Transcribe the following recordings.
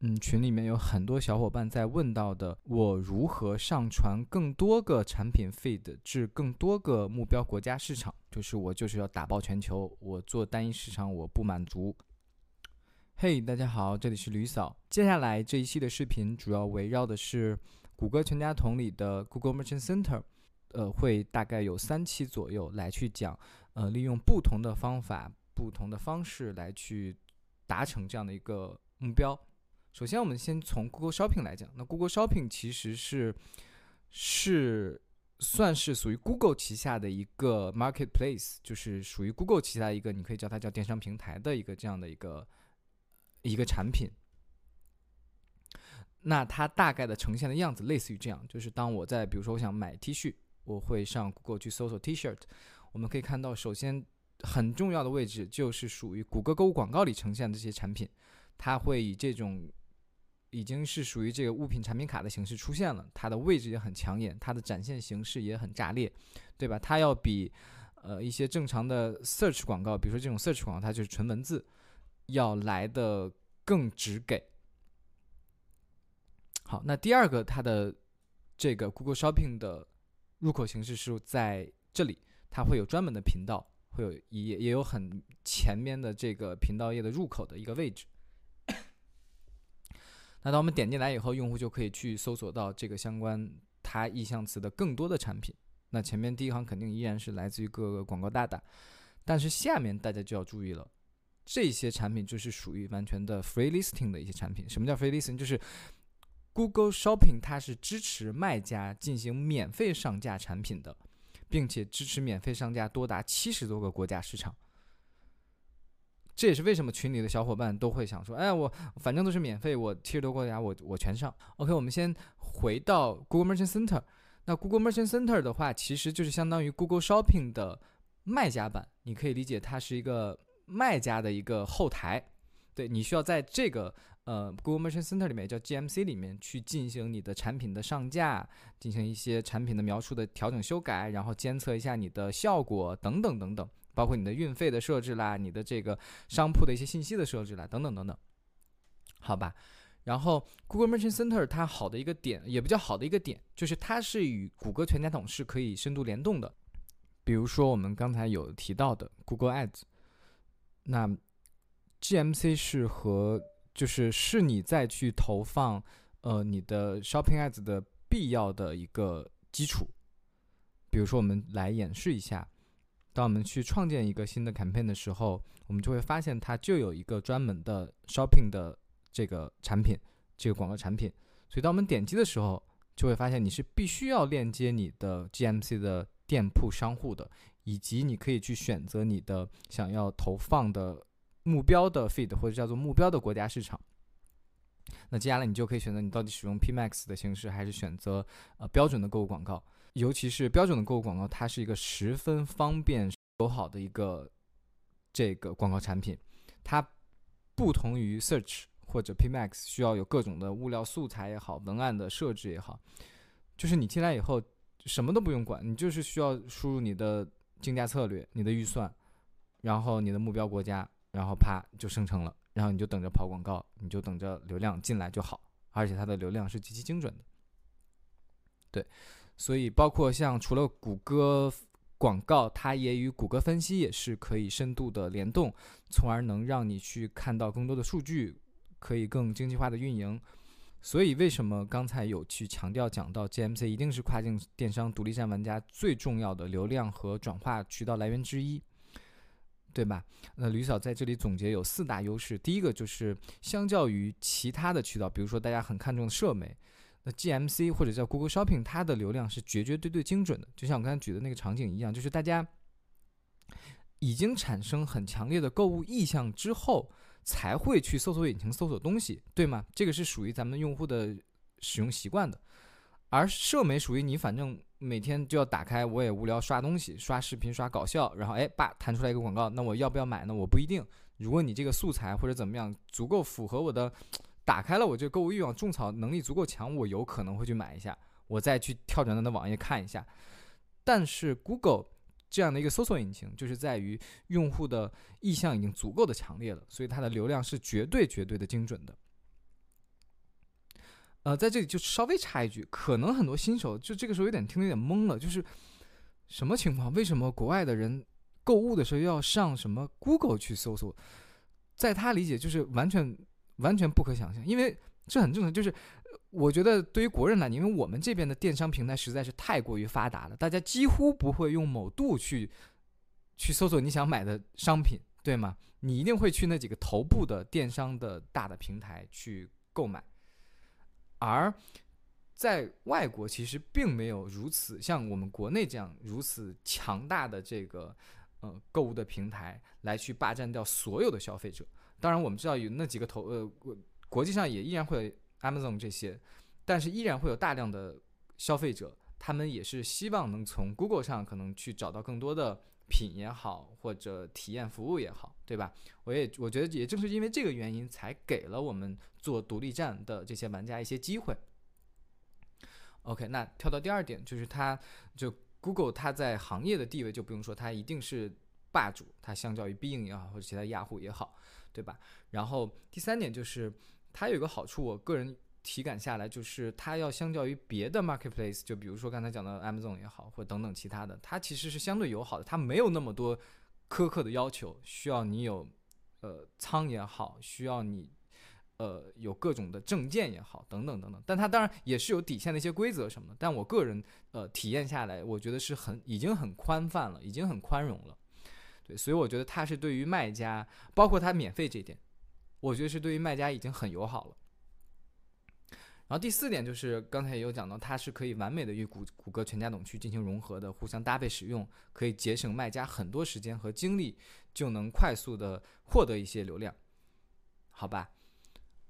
嗯，群里面有很多小伙伴在问到的，我如何上传更多个产品 feed 至更多个目标国家市场？就是我就是要打爆全球，我做单一市场我不满足。嘿，大家好，这里是吕嫂。接下来这一期的视频主要围绕的是谷歌全家桶里的 Google Merchant Center，呃，会大概有三期左右来去讲，呃，利用不同的方法、不同的方式来去达成这样的一个目标。首先，我们先从 Google Shopping 来讲。那 Google Shopping 其实是是算是属于 Google 旗下的一个 Marketplace，就是属于 Google 旗下一个，你可以叫它叫电商平台的一个这样的一个一个产品。那它大概的呈现的样子类似于这样，就是当我在比如说我想买 T 恤，我会上 Google 去搜索 T-shirt，我们可以看到，首先很重要的位置就是属于谷歌购物广告里呈现的这些产品，它会以这种。已经是属于这个物品产品卡的形式出现了，它的位置也很抢眼，它的展现形式也很炸裂，对吧？它要比呃一些正常的 search 广告，比如说这种 search 广告，它就是纯文字，要来的更直给。好，那第二个它的这个 Google Shopping 的入口形式是在这里，它会有专门的频道，会有也也有很前面的这个频道页的入口的一个位置。那当我们点进来以后，用户就可以去搜索到这个相关它意向词的更多的产品。那前面第一行肯定依然是来自于各个广告大大，但是下面大家就要注意了，这些产品就是属于完全的 free listing 的一些产品。什么叫 free listing？就是 Google Shopping 它是支持卖家进行免费上架产品的，并且支持免费上架多达七十多个国家市场。这也是为什么群里的小伙伴都会想说，哎，我反正都是免费，我七十多国家我我全上。OK，我们先回到 Google Merchant Center。那 Google Merchant Center 的话，其实就是相当于 Google Shopping 的卖家版，你可以理解它是一个卖家的一个后台。对你需要在这个呃 Google Merchant Center 里面叫 GMC 里面去进行你的产品的上架，进行一些产品的描述的调整修改，然后监测一下你的效果等等等等。包括你的运费的设置啦，你的这个商铺的一些信息的设置啦，等等等等，好吧。然后 Google Merchant Center 它好的一个点，也不叫好的一个点，就是它是与谷歌全家桶是可以深度联动的。比如说我们刚才有提到的 Google Ads，那 GMC 是和就是是你再去投放呃你的 Shopping Ads 的必要的一个基础。比如说我们来演示一下。当我们去创建一个新的 campaign 的时候，我们就会发现它就有一个专门的 shopping 的这个产品，这个广告产品。所以当我们点击的时候，就会发现你是必须要链接你的 GMC 的店铺商户的，以及你可以去选择你的想要投放的目标的 feed 或者叫做目标的国家市场。那接下来你就可以选择你到底使用 PMax 的形式，还是选择呃标准的购物广告。尤其是标准的购物广告，它是一个十分方便友好的一个这个广告产品。它不同于 Search 或者 PMax，需要有各种的物料素材也好，文案的设置也好，就是你进来以后什么都不用管，你就是需要输入你的竞价策略、你的预算，然后你的目标国家，然后啪就生成了，然后你就等着跑广告，你就等着流量进来就好，而且它的流量是极其精准的，对。所以，包括像除了谷歌广告，它也与谷歌分析也是可以深度的联动，从而能让你去看到更多的数据，可以更经济化的运营。所以，为什么刚才有去强调讲到 GMC 一定是跨境电商独立站玩家最重要的流量和转化渠道来源之一，对吧？那吕嫂在这里总结有四大优势，第一个就是相较于其他的渠道，比如说大家很看重的社媒。那 GMC 或者叫 Google Shopping，它的流量是绝绝对对精准的，就像我刚才举的那个场景一样，就是大家已经产生很强烈的购物意向之后，才会去搜索引擎搜索东西，对吗？这个是属于咱们用户的使用习惯的。而社媒属于你，反正每天就要打开，我也无聊刷东西、刷视频、刷搞笑，然后哎，叭弹出来一个广告，那我要不要买呢？我不一定。如果你这个素材或者怎么样足够符合我的。打开了，我这个购物欲望、种草能力足够强，我有可能会去买一下，我再去跳转它的网页看一下。但是 Google 这样的一个搜索引擎，就是在于用户的意向已经足够的强烈了，所以它的流量是绝对绝对的精准的。呃，在这里就稍微插一句，可能很多新手就这个时候有点听得有点懵了，就是什么情况？为什么国外的人购物的时候要上什么 Google 去搜索？在他理解就是完全完全不可想象，因为这很正常。就是我觉得对于国人来，因为我们这边的电商平台实在是太过于发达了，大家几乎不会用某度去去搜索你想买的商品，对吗？你一定会去那几个头部的电商的大的平台去购买。而在外国，其实并没有如此像我们国内这样如此强大的这个呃购物的平台来去霸占掉所有的消费者。当然，我们知道有那几个头呃国际上也依然会有 Amazon 这些，但是依然会有大量的消费者，他们也是希望能从 Google 上可能去找到更多的品也好，或者体验服务也好，对吧？我也我觉得也正是因为这个原因，才给了我们。做独立站的这些玩家一些机会。OK，那跳到第二点，就是它就 Google 它在行业的地位就不用说，它一定是霸主，它相较于 Bing 也好或者其他雅虎也好，对吧？然后第三点就是它有一个好处，我个人体感下来就是它要相较于别的 Marketplace，就比如说刚才讲的 Amazon 也好，或等等其他的，它其实是相对友好的，它没有那么多苛刻的要求，需要你有呃仓也好，需要你。呃，有各种的证件也好，等等等等，但它当然也是有底线的一些规则什么的。但我个人呃体验下来，我觉得是很已经很宽泛了，已经很宽容了。对，所以我觉得它是对于卖家，包括它免费这点，我觉得是对于卖家已经很友好了。然后第四点就是刚才也有讲到，它是可以完美的与谷谷歌全家桶去进行融合的，互相搭配使用，可以节省卖家很多时间和精力，就能快速的获得一些流量，好吧？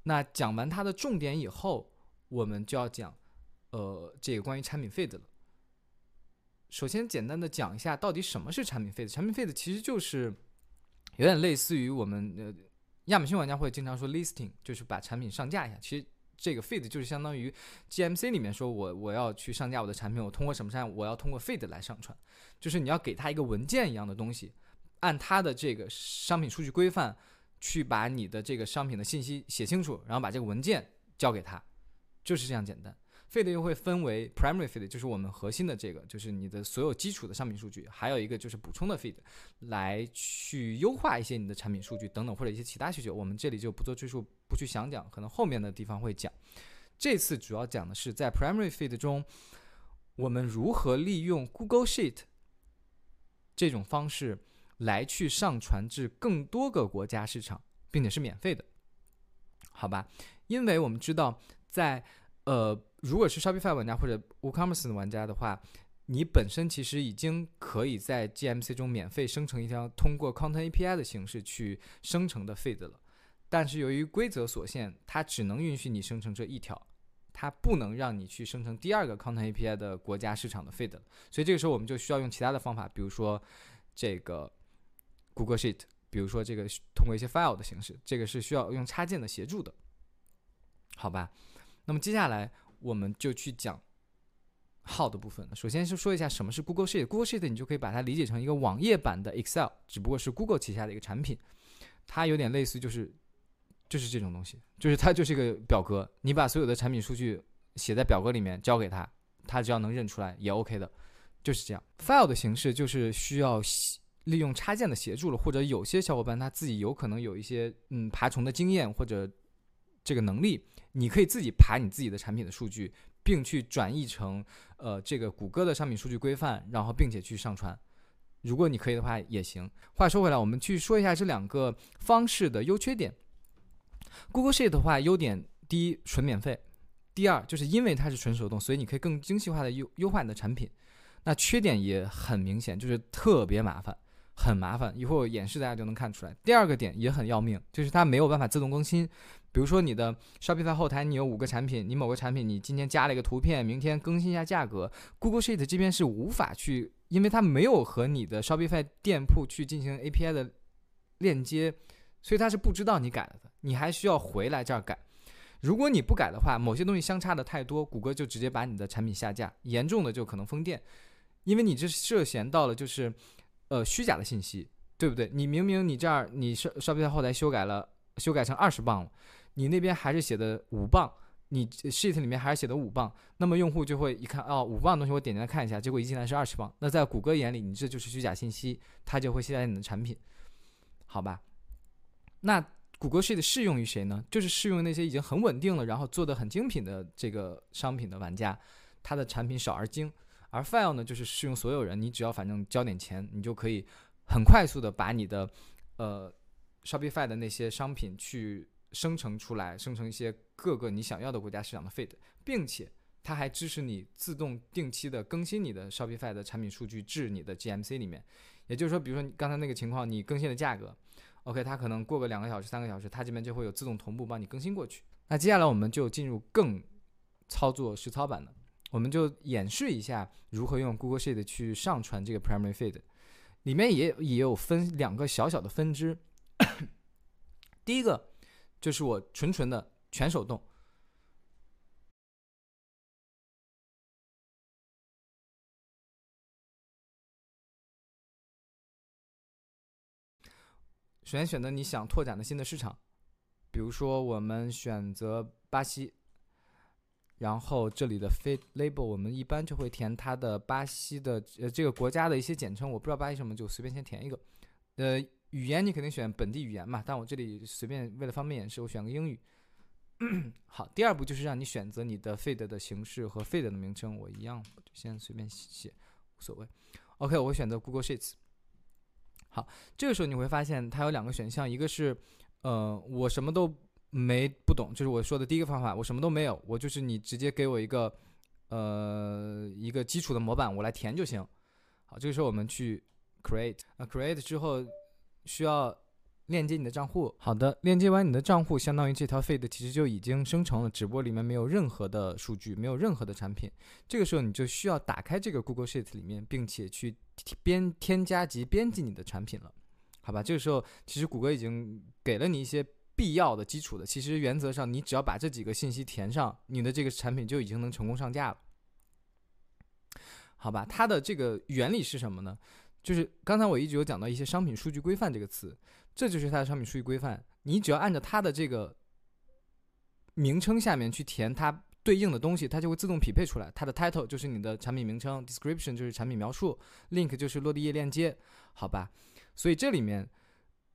那讲完它的重点以后，我们就要讲，呃，这个关于产品费的了。首先，简单的讲一下到底什么是产品费的。产品费的其实就是有点类似于我们呃亚马逊玩家会经常说 listing，就是把产品上架一下。其实这个 feed 就是相当于 GMC 里面说我我要去上架我的产品，我通过什么上我要通过 feed 来上传，就是你要给他一个文件一样的东西，按他的这个商品数据规范。去把你的这个商品的信息写清楚，然后把这个文件交给他，就是这样简单。feed 又会分为 primary feed，就是我们核心的这个，就是你的所有基础的商品数据，还有一个就是补充的 feed，来去优化一些你的产品数据等等或者一些其他需求。我们这里就不做赘述，不去详讲，可能后面的地方会讲。这次主要讲的是在 primary feed 中，我们如何利用 Google Sheet 这种方式。来去上传至更多个国家市场，并且是免费的，好吧？因为我们知道，在呃，如果是 Shopify 玩家或者 WooCommerce 的玩家的话，你本身其实已经可以在 GMC 中免费生成一条通过 Content API 的形式去生成的 feed 了。但是由于规则所限，它只能允许你生成这一条，它不能让你去生成第二个 Content API 的国家市场的 feed。所以这个时候我们就需要用其他的方法，比如说这个。Google Sheet，比如说这个通过一些 file 的形式，这个是需要用插件的协助的，好吧？那么接下来我们就去讲 how 的部分。首先是说一下什么是 Google Sheet。Google Sheet 你就可以把它理解成一个网页版的 Excel，只不过是 Google 旗下的一个产品。它有点类似，就是就是这种东西，就是它就是一个表格，你把所有的产品数据写在表格里面交给他，他只要能认出来也 OK 的，就是这样。file 的形式就是需要。利用插件的协助了，或者有些小伙伴他自己有可能有一些嗯爬虫的经验或者这个能力，你可以自己爬你自己的产品的数据，并去转译成呃这个谷歌的商品数据规范，然后并且去上传。如果你可以的话也行。话说回来，我们去说一下这两个方式的优缺点。Google Sheet 的话，优点第一纯免费，第二就是因为它是纯手动，所以你可以更精细化的优优化你的产品。那缺点也很明显，就是特别麻烦。很麻烦，一会儿我演示大家就能看出来。第二个点也很要命，就是它没有办法自动更新。比如说你的 Shopify 后台，你有五个产品，你某个产品你今天加了一个图片，明天更新一下价格，Google Sheet 这边是无法去，因为它没有和你的 Shopify 店铺去进行 API 的链接，所以它是不知道你改了的。你还需要回来这儿改。如果你不改的话，某些东西相差的太多，谷歌就直接把你的产品下架，严重的就可能封店，因为你这涉嫌到了就是。呃，虚假的信息，对不对？你明明你这儿你稍稍微在后台修改了，修改成二十磅了，你那边还是写的五磅，你 sheet 里面还是写的五磅，那么用户就会一看，哦，五磅的东西我点进来看一下，结果一进来是二十磅，那在谷歌眼里，你这就是虚假信息，它就会卸载你的产品，好吧？那谷歌 sheet 适用于谁呢？就是适用那些已经很稳定了，然后做的很精品的这个商品的玩家，他的产品少而精。而 file 呢，就是适用所有人，你只要反正交点钱，你就可以很快速的把你的呃 Shopify 的那些商品去生成出来，生成一些各个你想要的国家市场的 feed，并且它还支持你自动定期的更新你的 Shopify 的产品数据至你的 GMC 里面。也就是说，比如说你刚才那个情况，你更新的价格，OK，它可能过个两个小时、三个小时，它这边就会有自动同步帮你更新过去。那接下来我们就进入更操作实操版的。我们就演示一下如何用 Google Sheet 去上传这个 Primary Feed，里面也也有分两个小小的分支。第一个就是我纯纯的全手动。首先选择你想拓展的新的市场，比如说我们选择巴西。然后这里的 feed label 我们一般就会填它的巴西的呃这个国家的一些简称，我不知道巴西什么，就随便先填一个。呃，语言你肯定选本地语言嘛，但我这里随便为了方便演示，我选个英语。好，第二步就是让你选择你的 feed 的形式和 feed 的名称，我一样就先随便写，无所谓。OK，我会选择 Google Sheets。好，这个时候你会发现它有两个选项，一个是呃我什么都。没不懂，就是我说的第一个方法，我什么都没有，我就是你直接给我一个，呃，一个基础的模板，我来填就行。好，这个时候我们去 create，啊，create 之后需要链接你的账户。好的，链接完你的账户，相当于这条 feed 其实就已经生成了，只不过里面没有任何的数据，没有任何的产品。这个时候你就需要打开这个 Google Sheet 里面，并且去编添加及编辑你的产品了。好吧，这个时候其实谷歌已经给了你一些。必要的基础的，其实原则上你只要把这几个信息填上，你的这个产品就已经能成功上架了。好吧，它的这个原理是什么呢？就是刚才我一直有讲到一些商品数据规范这个词，这就是它的商品数据规范。你只要按照它的这个名称下面去填它对应的东西，它就会自动匹配出来。它的 title 就是你的产品名称，description 就是产品描述，link 就是落地页链接，好吧？所以这里面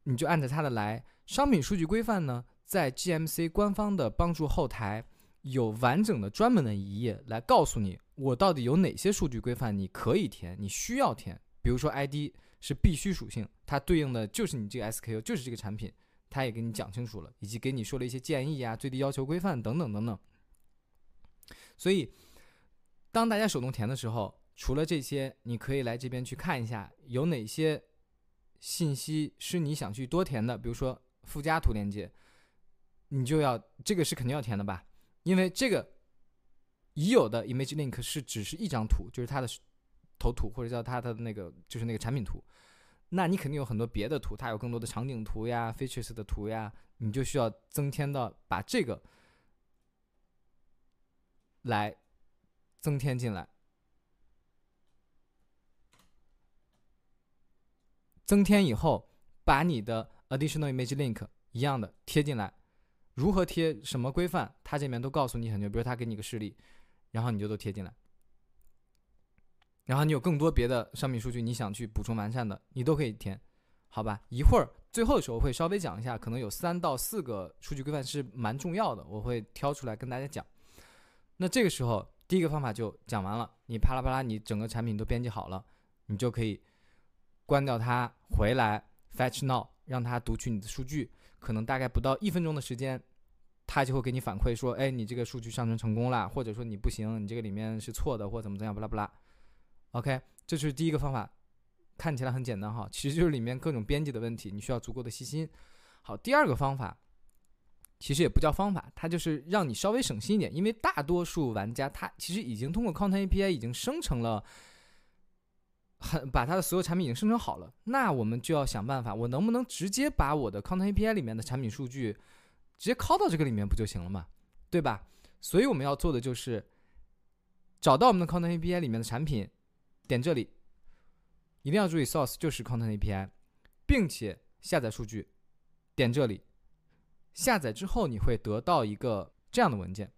你就按照它的来。商品数据规范呢，在 GMC 官方的帮助后台有完整的专门的一页来告诉你，我到底有哪些数据规范你可以填，你需要填。比如说 ID 是必须属性，它对应的就是你这个 SKU，就是这个产品，它也给你讲清楚了，以及给你说了一些建议啊、最低要求规范等等等等。所以，当大家手动填的时候，除了这些，你可以来这边去看一下有哪些信息是你想去多填的，比如说。附加图链接，你就要这个是肯定要填的吧？因为这个已有的 image link 是只是一张图，就是它的头图或者叫它的那个就是那个产品图。那你肯定有很多别的图，它有更多的场景图呀、features 的图呀，你就需要增添到把这个来增添进来，增添以后把你的。Additional image link 一样的贴进来，如何贴什么规范，它这边都告诉你很多。比如它给你个示例，然后你就都贴进来。然后你有更多别的商品数据，你想去补充完善的，你都可以填，好吧？一会儿最后的时候会稍微讲一下，可能有三到四个数据规范是蛮重要的，我会挑出来跟大家讲。那这个时候第一个方法就讲完了，你啪啦啪啦，你整个产品都编辑好了，你就可以关掉它，回来 fetch now。让他读取你的数据，可能大概不到一分钟的时间，他就会给你反馈说：“哎，你这个数据上传成功了，或者说你不行，你这个里面是错的，或怎么怎样，不拉不拉。” OK，这是第一个方法，看起来很简单哈，其实就是里面各种编辑的问题，你需要足够的细心。好，第二个方法其实也不叫方法，它就是让你稍微省心一点，因为大多数玩家他其实已经通过 Content API 已经生成了。很把它的所有产品已经生成好了，那我们就要想办法，我能不能直接把我的 Content API 里面的产品数据直接拷到这个里面不就行了嘛？对吧？所以我们要做的就是找到我们的 Content API 里面的产品，点这里，一定要注意 Source 就是 Content API，并且下载数据，点这里，下载之后你会得到一个这样的文件，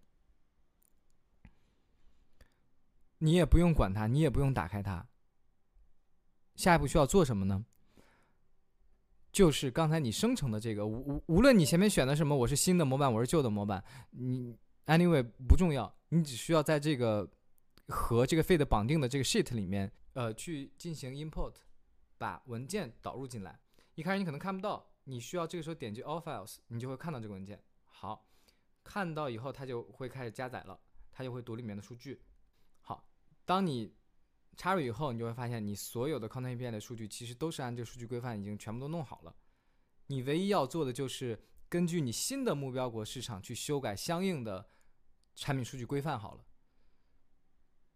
你也不用管它，你也不用打开它。下一步需要做什么呢？就是刚才你生成的这个，无无无论你前面选的什么，我是新的模板，我是旧的模板，你 anyway 不重要，你只需要在这个和这个 feed 绑定的这个 sheet 里面，呃，去进行 import，把文件导入进来。一开始你可能看不到，你需要这个时候点击 all files，你就会看到这个文件。好，看到以后它就会开始加载了，它就会读里面的数据。好，当你插入以后，你就会发现你所有的 Content API 的数据其实都是按这个数据规范已经全部都弄好了。你唯一要做的就是根据你新的目标国市场去修改相应的产品数据规范好了，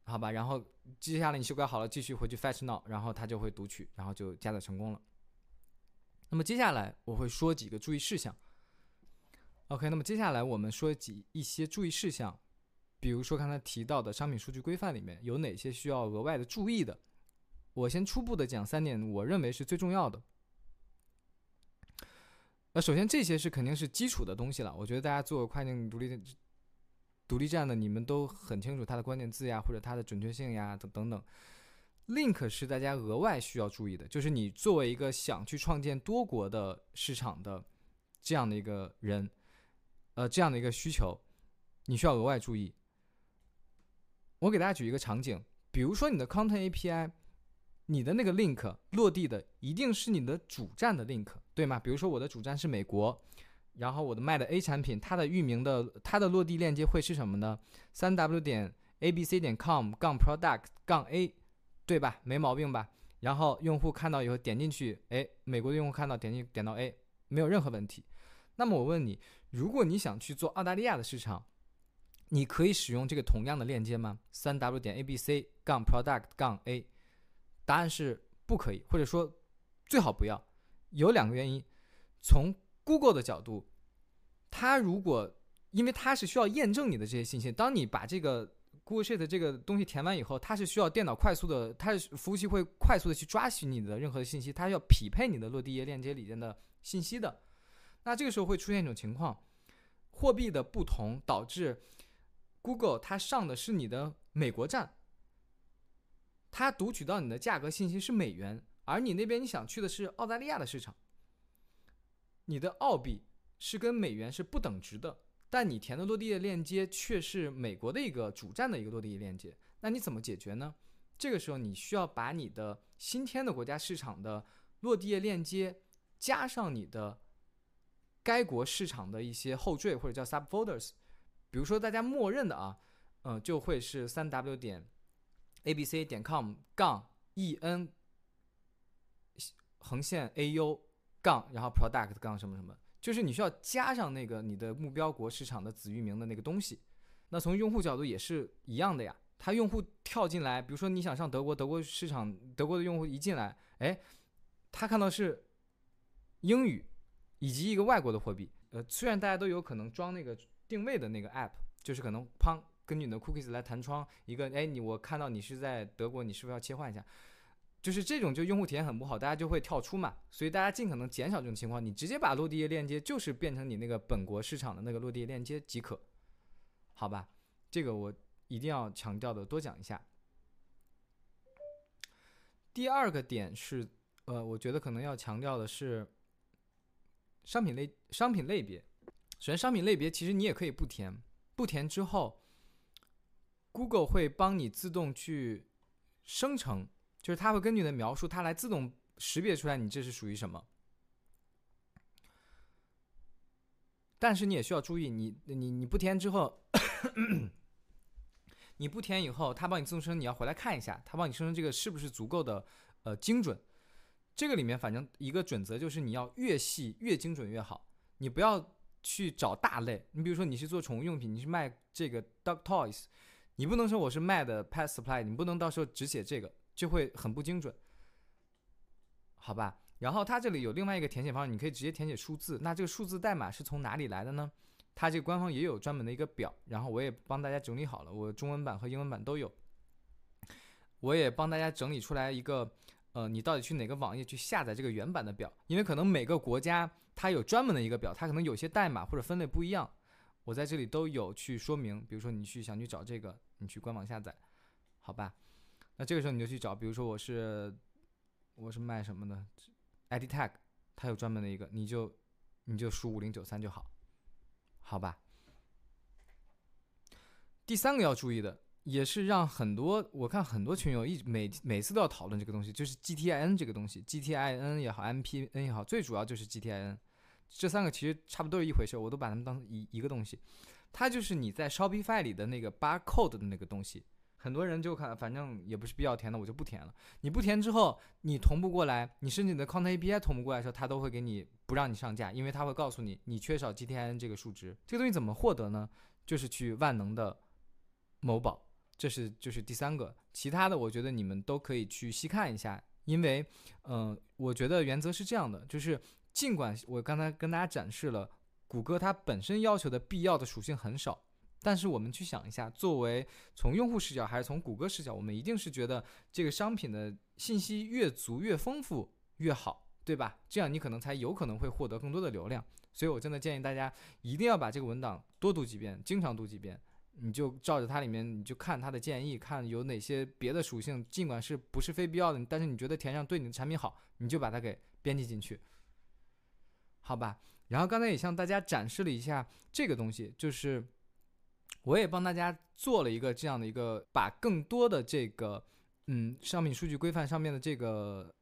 好吧？然后接下来你修改好了，继续回去 Fetch Now，然后它就会读取，然后就加载成功了。那么接下来我会说几个注意事项。OK，那么接下来我们说几一些注意事项。比如说刚才提到的商品数据规范里面有哪些需要额外的注意的？我先初步的讲三点，我认为是最重要的。那首先这些是肯定是基础的东西了。我觉得大家做跨境独立独立站的，你们都很清楚它的关键字呀，或者它的准确性呀，等等等。Link 是大家额外需要注意的，就是你作为一个想去创建多国的市场的这样的一个人，呃，这样的一个需求，你需要额外注意。我给大家举一个场景，比如说你的 Content API，你的那个 link 落地的一定是你的主站的 link，对吗？比如说我的主站是美国，然后我的卖的 A 产品，它的域名的它的落地链接会是什么呢？三 w 点 abc 点 com 杠 product 杠 a，对吧？没毛病吧？然后用户看到以后点进去，哎，美国的用户看到点进点到 A，没有任何问题。那么我问你，如果你想去做澳大利亚的市场？你可以使用这个同样的链接吗？三 w 点 a b c 杠 product 杠 a，答案是不可以，或者说最好不要。有两个原因。从 Google 的角度，它如果因为它是需要验证你的这些信息，当你把这个 Google Sheet 这个东西填完以后，它是需要电脑快速的，它是服务器会快速的去抓取你的任何的信息，它要匹配你的落地页链接里面的信息的。那这个时候会出现一种情况，货币的不同导致。Google 它上的是你的美国站，它读取到你的价格信息是美元，而你那边你想去的是澳大利亚的市场，你的澳币是跟美元是不等值的，但你填的落地页链接却是美国的一个主站的一个落地页链接，那你怎么解决呢？这个时候你需要把你的新添的国家市场的落地页链接加上你的该国市场的一些后缀或者叫 subfolders。比如说，大家默认的啊，嗯，就会是三 w 点 a b c 点 com 杠 e n 横线 a u 杠，然后 product 杠什么什么，就是你需要加上那个你的目标国市场的子域名的那个东西。那从用户角度也是一样的呀，他用户跳进来，比如说你想上德国，德国市场，德国的用户一进来，哎，他看到是英语以及一个外国的货币，呃，虽然大家都有可能装那个。定位的那个 app 就是可能砰，根据你的 cookies 来弹窗一个，哎，你我看到你是在德国，你是不是要切换一下？就是这种就用户体验很不好，大家就会跳出嘛。所以大家尽可能减少这种情况，你直接把落地页链接就是变成你那个本国市场的那个落地链接即可，好吧？这个我一定要强调的多讲一下。第二个点是，呃，我觉得可能要强调的是商品类商品类别。首先，商品类别其实你也可以不填，不填之后，Google 会帮你自动去生成，就是它会根据你的描述，它来自动识别出来你这是属于什么。但是你也需要注意，你你你不填之后，你不填以后，它帮你自动生成，你要回来看一下，它帮你生成这个是不是足够的呃精准。这个里面反正一个准则就是你要越细越精准越好，你不要。去找大类，你比如说你是做宠物用品，你是卖这个 dog toys，你不能说我是卖的 pet supply，你不能到时候只写这个，就会很不精准，好吧？然后它这里有另外一个填写方式，你可以直接填写数字，那这个数字代码是从哪里来的呢？它这个官方也有专门的一个表，然后我也帮大家整理好了，我中文版和英文版都有，我也帮大家整理出来一个。呃，你到底去哪个网页去下载这个原版的表？因为可能每个国家它有专门的一个表，它可能有些代码或者分类不一样。我在这里都有去说明。比如说你去想去找这个，你去官网下载，好吧？那这个时候你就去找，比如说我是我是卖什么的，ID tag，它有专门的一个，你就你就输五零九三就好，好吧？第三个要注意的，也是让很多我看很多群友一每每次都要讨论这个东西，就是 GTIN 这个东西，GTIN 也好，MPN 也好，最主要就是 GTIN，这三个其实差不多是一回事，我都把它们当一一个东西。它就是你在 Shopify 里的那个 barcode 的那个东西。很多人就看，反正也不是必要填的，我就不填了。你不填之后，你同步过来，你申请的 Content API 同步过来的时候，它都会给你不让你上架，因为它会告诉你你缺少 GTIN 这个数值。这个东西怎么获得呢？就是去万能的某宝，这是就是第三个。其他的我觉得你们都可以去细看一下，因为嗯，我觉得原则是这样的，就是尽管我刚才跟大家展示了谷歌它本身要求的必要的属性很少。但是我们去想一下，作为从用户视角还是从谷歌视角，我们一定是觉得这个商品的信息越足越丰富越好，对吧？这样你可能才有可能会获得更多的流量。所以我真的建议大家一定要把这个文档多读几遍，经常读几遍。你就照着它里面，你就看它的建议，看有哪些别的属性，尽管是不是非必要的，但是你觉得填上对你的产品好，你就把它给编辑进去，好吧？然后刚才也向大家展示了一下这个东西，就是。我也帮大家做了一个这样的一个，把更多的这个，嗯，商品数据规范上面的这个，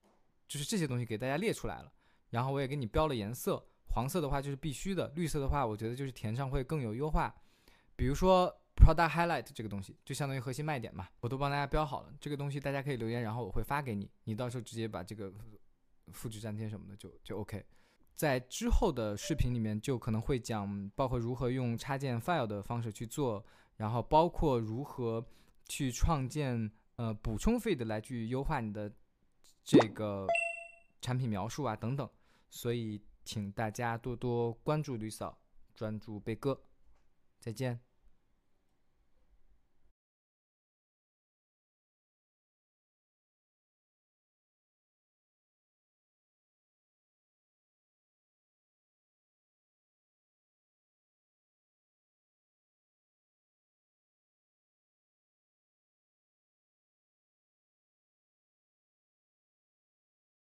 就是这些东西给大家列出来了。然后我也给你标了颜色，黄色的话就是必须的，绿色的话我觉得就是填上会更有优化。比如说 product highlight 这个东西，就相当于核心卖点嘛，我都帮大家标好了。这个东西大家可以留言，然后我会发给你，你到时候直接把这个复制粘贴什么的就就 OK。在之后的视频里面，就可能会讲，包括如何用插件 file 的方式去做，然后包括如何去创建呃补充 feed 来去优化你的这个产品描述啊等等。所以，请大家多多关注吕嫂，专注贝哥，再见。